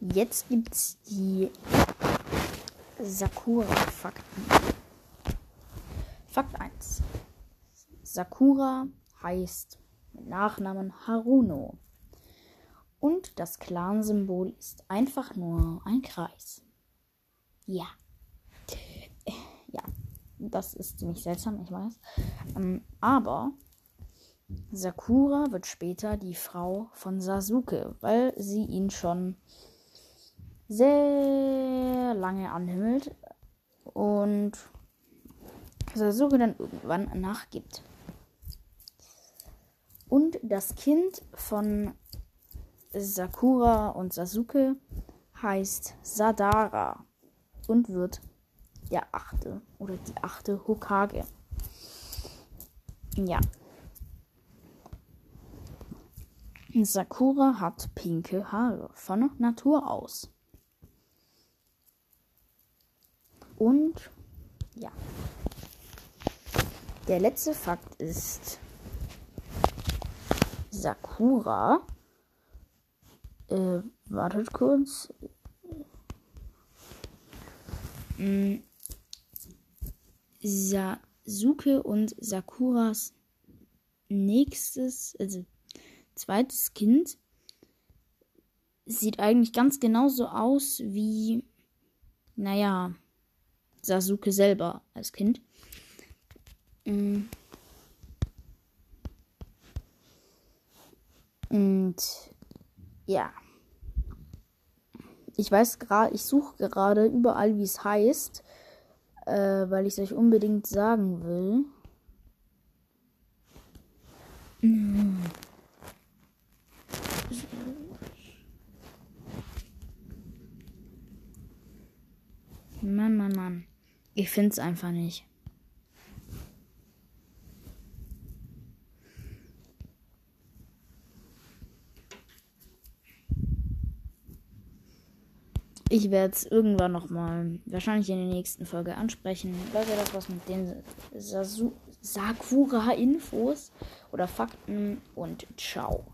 Jetzt gibt's die Sakura-Fakten. Fakt 1. Sakura heißt mit Nachnamen Haruno. Und das Clan-Symbol ist einfach nur ein Kreis. Ja. Ja, das ist ziemlich seltsam, ich weiß. Ähm, aber Sakura wird später die Frau von Sasuke, weil sie ihn schon sehr lange anhimmelt und Sasuke dann irgendwann nachgibt. Und das Kind von Sakura und Sasuke heißt Sadara und wird der achte oder die achte Hokage. Ja. Sakura hat pinke Haare von Natur aus. Und ja. Der letzte Fakt ist, Sakura, äh, wartet kurz. Mm, Sasuke und Sakuras nächstes, also zweites Kind, sieht eigentlich ganz genauso aus wie, naja, Sasuke selber als Kind. Mm. Und ja. Ich weiß gerade, ich suche gerade überall, wie es heißt, äh, weil ich es euch unbedingt sagen will. Mann, Mann, Mann. Ich finde es einfach nicht. Ich werde es irgendwann nochmal, wahrscheinlich in der nächsten Folge ansprechen. Leute, das was mit den Sakura-Infos oder Fakten und ciao.